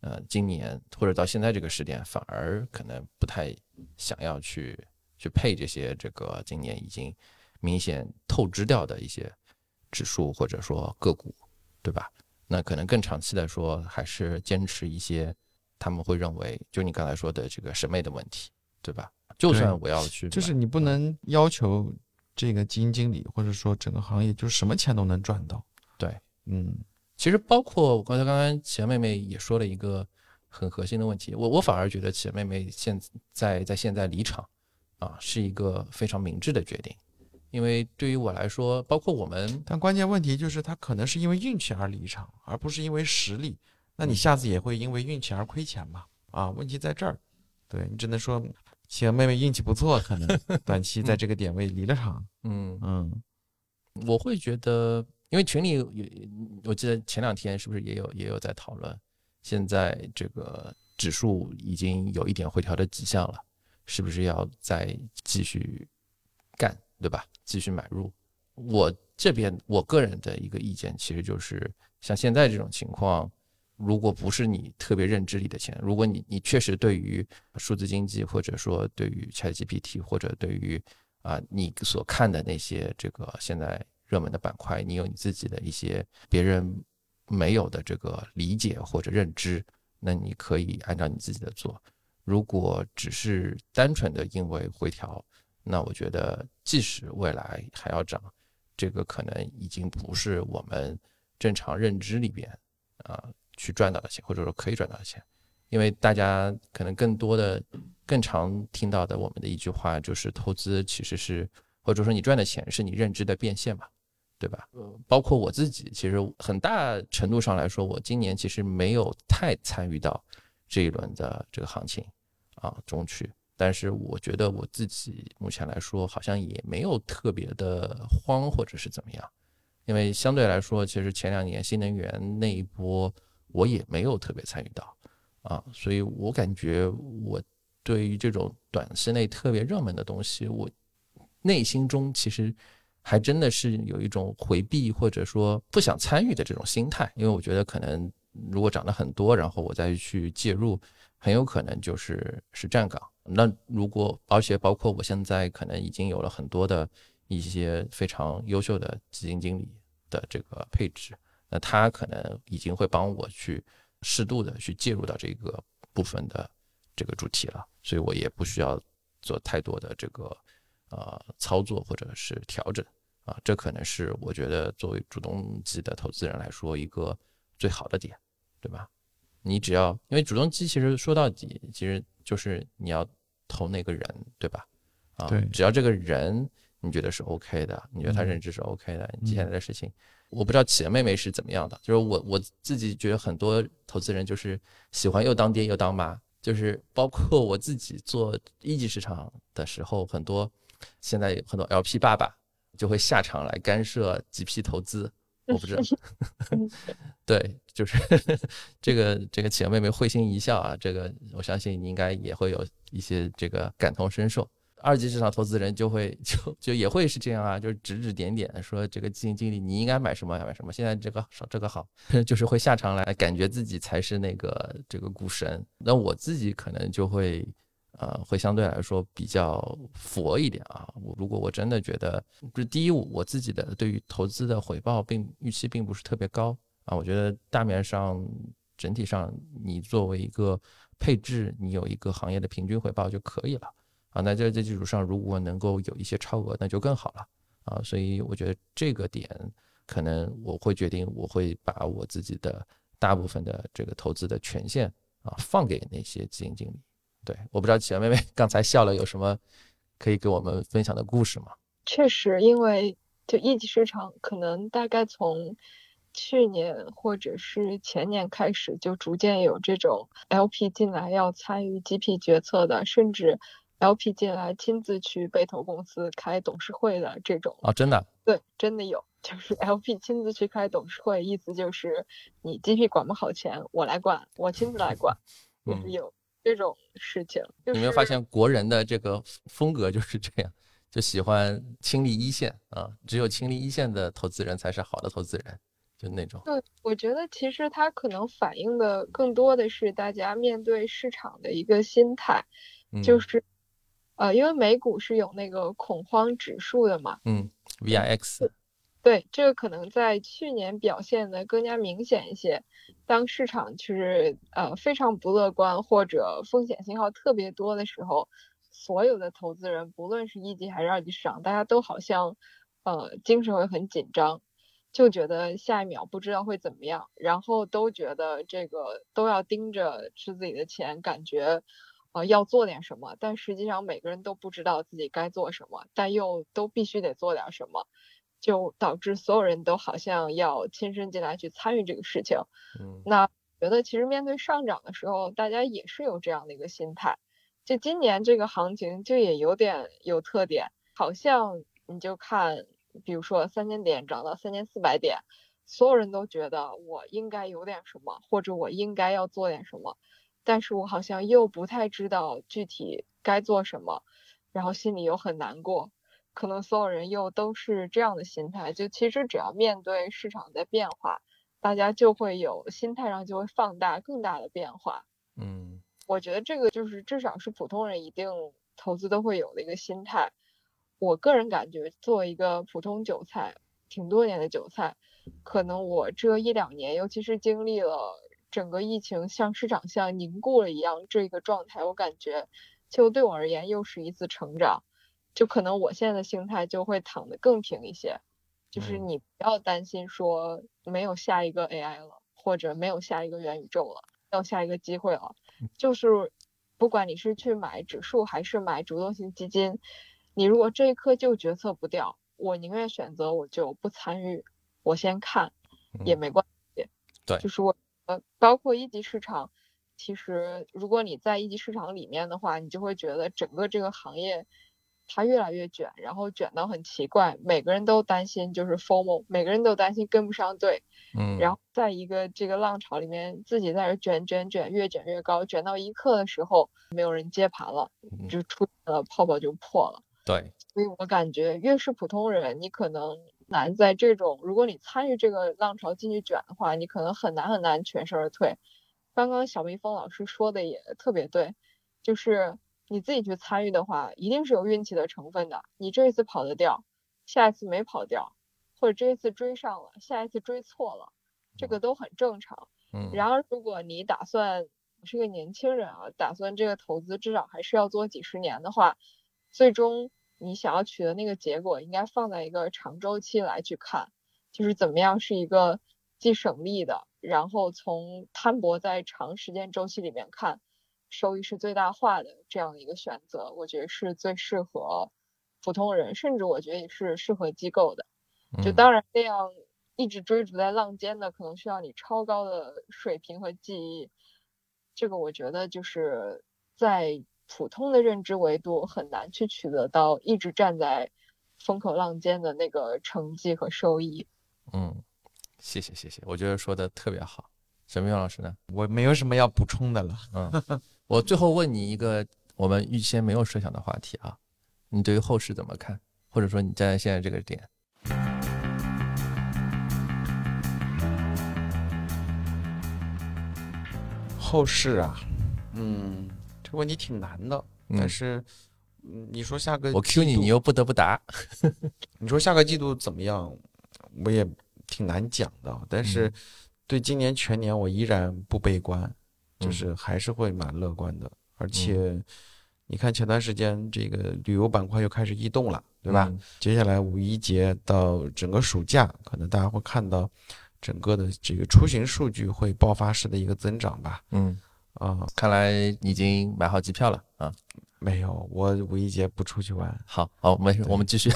呃，今年或者到现在这个时点，反而可能不太想要去去配这些这个今年已经明显透支掉的一些指数或者说个股，对吧？那可能更长期来说，还是坚持一些他们会认为，就你刚才说的这个审美的问题，对吧？就算我要去，就是你不能要求。这个基金经理或者说整个行业，就是什么钱都能赚到。对，嗯，其实包括我刚才刚刚钱妹妹也说了一个很核心的问题，我我反而觉得钱妹妹现在在现在离场啊是一个非常明智的决定，因为对于我来说，包括我们，但关键问题就是他可能是因为运气而离场，而不是因为实力。那你下次也会因为运气而亏钱嘛？啊，问题在这儿，对你只能说。企鹅妹妹运气不错，可能 短期在这个点位离了场。嗯嗯，我会觉得，因为群里有，我记得前两天是不是也有也有在讨论，现在这个指数已经有一点回调的迹象了，是不是要再继续干，对吧？继续买入。我这边我个人的一个意见，其实就是像现在这种情况。如果不是你特别认知里的钱，如果你你确实对于数字经济，或者说对于 ChatGPT，或者对于啊你所看的那些这个现在热门的板块，你有你自己的一些别人没有的这个理解或者认知，那你可以按照你自己的做。如果只是单纯的因为回调，那我觉得即使未来还要涨，这个可能已经不是我们正常认知里边啊。去赚到的钱，或者说可以赚到的钱，因为大家可能更多的、更常听到的我们的一句话就是，投资其实是，或者说你赚的钱是你认知的变现嘛，对吧？呃，包括我自己，其实很大程度上来说，我今年其实没有太参与到这一轮的这个行情啊中去。但是我觉得我自己目前来说，好像也没有特别的慌或者是怎么样，因为相对来说，其实前两年新能源那一波我也没有特别参与到啊，所以我感觉我对于这种短期内特别热门的东西，我内心中其实还真的是有一种回避或者说不想参与的这种心态，因为我觉得可能如果涨得很多，然后我再去介入，很有可能就是是站岗。那如果，而且包括我现在可能已经有了很多的一些非常优秀的基金经理的这个配置，那他可能已经会帮我去适度的去介入到这个部分的这个主题了，所以我也不需要做太多的这个呃操作或者是调整啊，这可能是我觉得作为主动基的投资人来说一个最好的点，对吧？你只要因为主动基其实说到底其实。就是你要投那个人，对吧？啊，只要这个人你觉得是 OK 的，你觉得他认知是 OK 的，接下来的事情，我不知道企鹅妹妹是怎么样的。就是我我自己觉得很多投资人就是喜欢又当爹又当妈，就是包括我自己做一级市场的时候，很多现在很多 LP 爸爸就会下场来干涉 GP 投资。我不知道 对，就是 这个这个企鹅妹妹会心一笑啊，这个我相信你应该也会有一些这个感同身受。二级市场投资人就会就就也会是这样啊，就是指指点点说这个基金经理你应该买什么买什么，现在这个少这个好，就是会下场来感觉自己才是那个这个股神。那我自己可能就会。呃，会相对来说比较佛一点啊。我如果我真的觉得，就第一，我自己的对于投资的回报并预期并不是特别高啊。我觉得大面上整体上，你作为一个配置，你有一个行业的平均回报就可以了啊。那在这基础上，如果能够有一些超额，那就更好了啊。所以我觉得这个点，可能我会决定，我会把我自己的大部分的这个投资的权限啊，放给那些基金经理。对，我不知道企鹅妹妹刚才笑了，有什么可以给我们分享的故事吗？确实，因为就一级市场，可能大概从去年或者是前年开始，就逐渐有这种 LP 进来要参与 GP 决策的，甚至 LP 进来亲自去被投公司开董事会的这种啊，真的？对，真的有，就是 LP 亲自去开董事会，意思就是你 GP 管不好钱，我来管，我亲自来管，就是有。这种事情，你没有发现国人的这个风格就是这样，就喜欢亲历一线啊，只有亲历一线的投资人才是好的投资人，就那种。对，我觉得其实它可能反映的更多的是大家面对市场的一个心态，就是，呃，因为美股是有那个恐慌指数的嘛，嗯，VIX。对，这个可能在去年表现的更加明显一些。当市场就是呃非常不乐观或者风险信号特别多的时候，所有的投资人，不论是一级还是二级市场，大家都好像呃精神会很紧张，就觉得下一秒不知道会怎么样，然后都觉得这个都要盯着吃自己的钱，感觉呃要做点什么，但实际上每个人都不知道自己该做什么，但又都必须得做点什么。就导致所有人都好像要亲身进来去参与这个事情。嗯，那觉得其实面对上涨的时候，大家也是有这样的一个心态。就今年这个行情就也有点有特点，好像你就看，比如说三千点涨到三千四百点，所有人都觉得我应该有点什么，或者我应该要做点什么，但是我好像又不太知道具体该做什么，然后心里又很难过。可能所有人又都是这样的心态，就其实只要面对市场的变化，大家就会有心态上就会放大更大的变化。嗯，我觉得这个就是至少是普通人一定投资都会有的一个心态。我个人感觉，作为一个普通韭菜，挺多年的韭菜，可能我这一两年，尤其是经历了整个疫情像市场像凝固了一样这个状态，我感觉就对我而言又是一次成长。就可能我现在的心态就会躺得更平一些，就是你不要担心说没有下一个 AI 了，或者没有下一个元宇宙了，没有下一个机会了。就是不管你是去买指数还是买主动型基金，你如果这一刻就决策不掉，我宁愿选择我就不参与，我先看也没关系。对，就是我呃，包括一级市场，其实如果你在一级市场里面的话，你就会觉得整个这个行业它越来越卷，然后卷到很奇怪，每个人都担心就是 FOMO，每个人都担心跟不上队。嗯，然后在一个这个浪潮里面，自己在这卷卷卷，越卷越高，卷到一刻的时候，没有人接盘了，就出现了泡泡就破了。对，所以我感觉越是普通人，你可能难在这种，如果你参与这个浪潮进去卷的话，你可能很难很难全身而退。刚刚小蜜蜂老师说的也特别对，就是你自己去参与的话，一定是有运气的成分的。你这一次跑得掉，下一次没跑掉。或者这一次追上了，下一次追错了，这个都很正常。嗯，然而如果你打算是个年轻人啊，打算这个投资至少还是要做几十年的话，最终你想要取得那个结果，应该放在一个长周期来去看，就是怎么样是一个既省力的，然后从摊薄在长时间周期里面看，收益是最大化的这样的一个选择，我觉得是最适合普通人，甚至我觉得也是适合机构的。就当然这样一直追逐在浪尖的，可能需要你超高的水平和记忆。这个我觉得就是在普通的认知维度很难去取得到一直站在风口浪尖的那个成绩和收益。嗯，谢谢谢谢，我觉得说的特别好。沈明老师呢？我没有什么要补充的了。嗯，我最后问你一个我们预先没有设想的话题啊，你对于后市怎么看？或者说你站在现在这个点？后市啊，嗯，这个问题挺难的。但是，嗯，你说下个我 Q 你，你又不得不答。你说下个季度怎么样？我也挺难讲的。但是，对今年全年我依然不悲观，就是还是会蛮乐观的。而且，你看前段时间这个旅游板块又开始异动了，对吧？接下来五一节到整个暑假，可能大家会看到。整个的这个出行数据会爆发式的一个增长吧？嗯，啊，看来已经买好机票了啊？没有，我五一节不出去玩。好，好，没事，我们继续。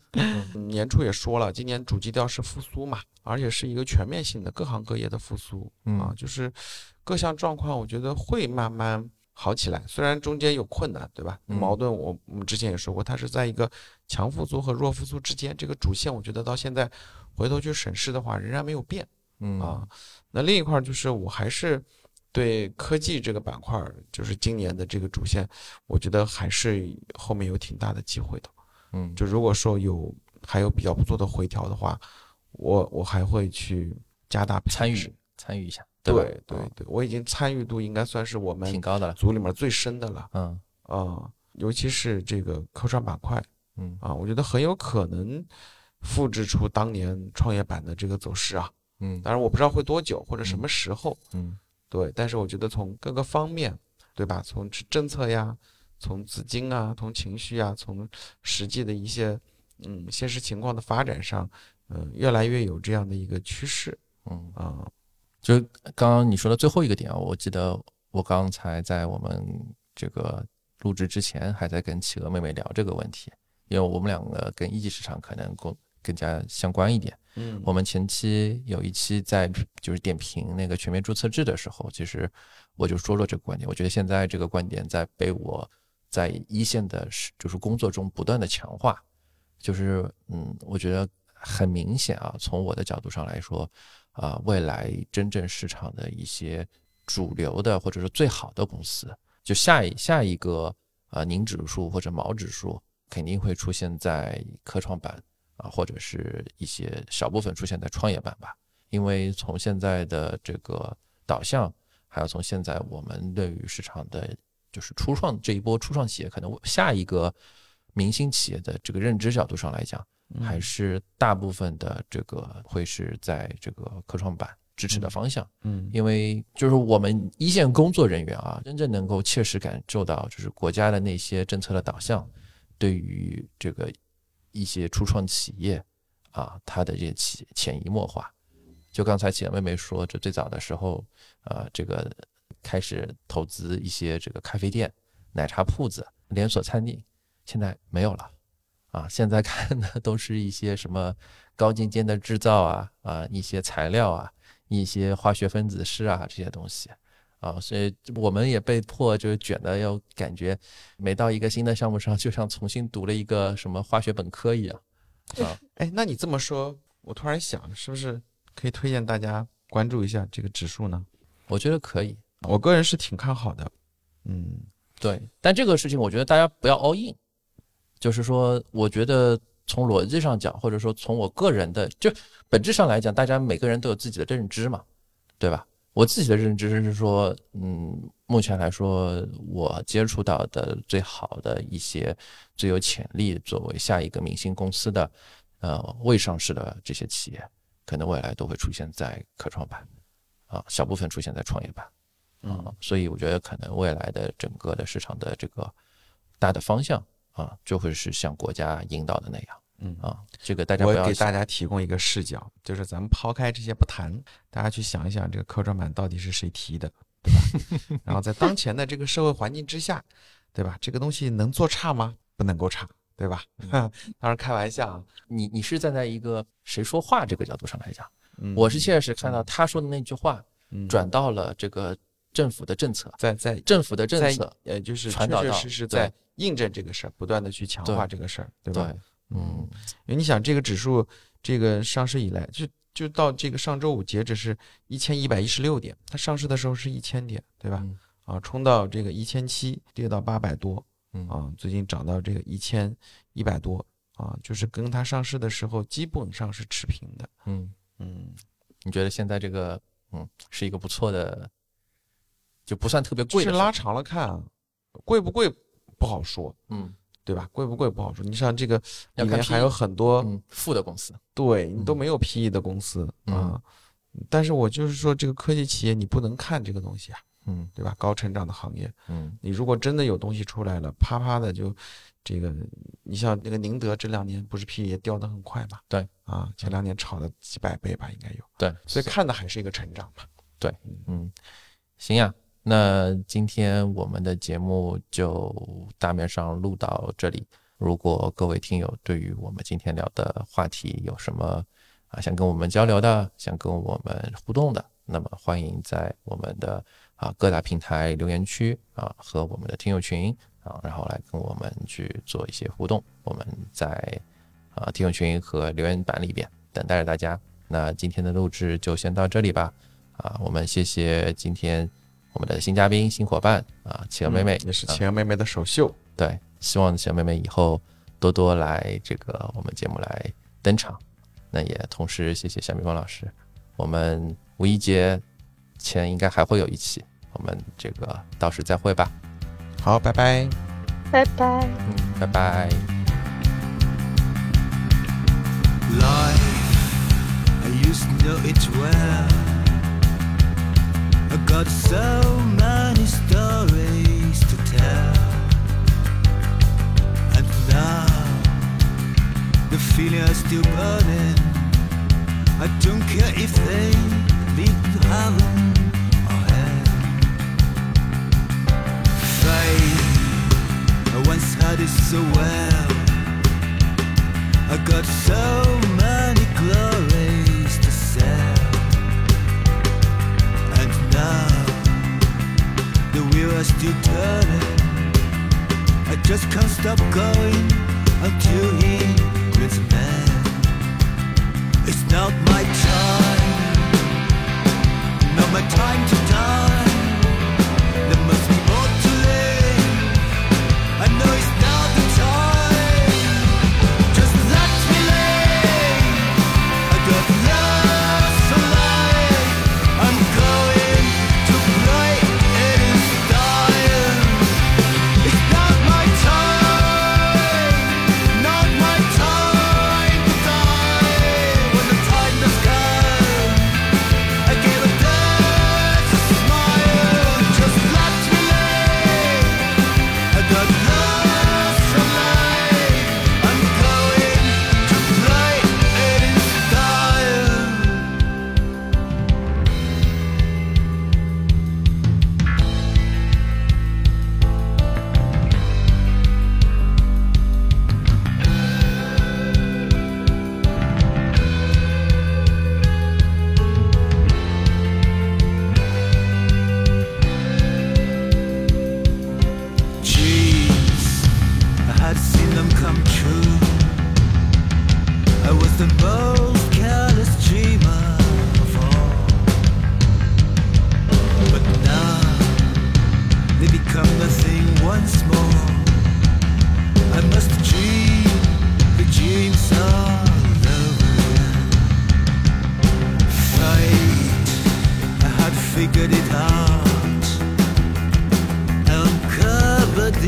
年初也说了，今年主基调是复苏嘛，而且是一个全面性的各行各业的复苏啊，就是各项状况，我觉得会慢慢好起来。虽然中间有困难，对吧？矛盾，我我们之前也说过，它是在一个强复苏和弱复苏之间，这个主线，我觉得到现在。回头去审视的话，仍然没有变，嗯啊，那另一块就是，我还是对科技这个板块，就是今年的这个主线，我觉得还是后面有挺大的机会的，嗯，就如果说有还有比较不错的回调的话，我我还会去加大参与参与一下，对对对，我已经参与度应该算是我们挺高的组里面最深的了，嗯。啊，尤其是这个科创板块，嗯。啊，我觉得很有可能。复制出当年创业板的这个走势啊，嗯，当然我不知道会多久或者什么时候，嗯，对，但是我觉得从各个方面，对吧？从政策呀，从资金啊，从情绪啊，从实际的一些嗯现实情况的发展上，嗯，越来越有这样的一个趋势，嗯啊，就刚刚你说的最后一个点啊，我记得我刚才在我们这个录制之前还在跟企鹅妹妹聊这个问题，因为我们两个跟一级市场可能共。更加相关一点。嗯，我们前期有一期在就是点评那个全面注册制的时候，其实我就说了这个观点。我觉得现在这个观点在被我在一线的就是工作中不断的强化。就是嗯，我觉得很明显啊，从我的角度上来说，啊，未来真正市场的一些主流的或者是最好的公司，就下一下一个啊宁指数或者毛指数肯定会出现在科创板。啊，或者是一些小部分出现在创业板吧，因为从现在的这个导向，还有从现在我们对于市场的，就是初创这一波初创企业，可能下一个明星企业的这个认知角度上来讲，还是大部分的这个会是在这个科创板支持的方向。嗯，因为就是我们一线工作人员啊，真正能够切实感受到，就是国家的那些政策的导向，对于这个。一些初创企业啊，它的这些潜潜移默化，就刚才企鹅妹妹说，这最早的时候，呃，这个开始投资一些这个咖啡店、奶茶铺子、连锁餐厅，现在没有了。啊，现在看的都是一些什么高精尖的制造啊啊，一些材料啊，一些化学分子式啊这些东西啊，所以我们也被迫就是卷的要感觉每到一个新的项目上，就像重新读了一个什么化学本科一样啊。哎，那你这么说，我突然想，是不是可以推荐大家关注一下这个指数呢？我觉得可以，我个人是挺看好的。嗯，对，但这个事情我觉得大家不要 all in。就是说，我觉得从逻辑上讲，或者说从我个人的就本质上来讲，大家每个人都有自己的认知嘛，对吧？我自己的认知是说，嗯，目前来说，我接触到的最好的一些、最有潜力作为下一个明星公司的，呃，未上市的这些企业，可能未来都会出现在科创板，啊，小部分出现在创业板，啊，所以我觉得可能未来的整个的市场的这个大的方向。啊，就会是像国家引导的那样，嗯啊，这个大家我给大家提供一个视角，就是咱们抛开这些不谈，大家去想一想，这个科创板到底是谁提的，对吧？然后在当前的这个社会环境之下，对吧？这个东西能做差吗？不能够差，对吧？当然开玩笑啊，你你是站在一个谁说话这个角度上来讲，我是确实看到他说的那句话，转到了这个政府的政策，在在政府的政策，呃，就是传导到是是在。印证这个事儿，不断的去强化这个事儿，对吧？嗯，因为你想，这个指数，这个上市以来，就就到这个上周五截止是一千一百一十六点，它上市的时候是一千点，对吧？啊，冲到这个一千七，跌到八百多，啊，最近涨到这个一千一百多，啊，就是跟它上市的时候基本上是持平的。嗯嗯，你觉得现在这个，嗯，是一个不错的，就不算特别贵，是拉长了看，贵不贵？不好说，嗯，对吧？贵不贵不好说。你像这个里面还有很多负的公司，对你都没有 PE 的公司啊。但是我就是说，这个科技企业你不能看这个东西啊，嗯，对吧？高成长的行业，嗯，你如果真的有东西出来了，啪啪的就这个，你像那个宁德这两年不是 PE 也掉的很快嘛？对，啊，前两年炒了几百倍吧，应该有。对，所以看的还是一个成长嘛。对，嗯，行呀。那今天我们的节目就大面上录到这里。如果各位听友对于我们今天聊的话题有什么啊想跟我们交流的，想跟我们互动的，那么欢迎在我们的啊各大平台留言区啊和我们的听友群啊，然后来跟我们去做一些互动。我们在啊听友群和留言板里边等待着大家。那今天的录制就先到这里吧。啊，我们谢谢今天。我们的新嘉宾、新伙伴啊，企鹅妹妹也是企鹅妹妹的首秀。对，希望企鹅妹妹以后多多来这个我们节目来登场。那也同时谢谢夏蜜蜂老师。我们五一节前应该还会有一期，我们这个到时再会吧。好，拜拜，拜拜，嗯，拜拜。I got so many stories to tell, and now the feeling still burning. I don't care if they lead to or hell. Fate, I once had it so well. I got so many glories still turning. I just can't stop going until he gets mad. It's not my time, not my time to die.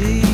see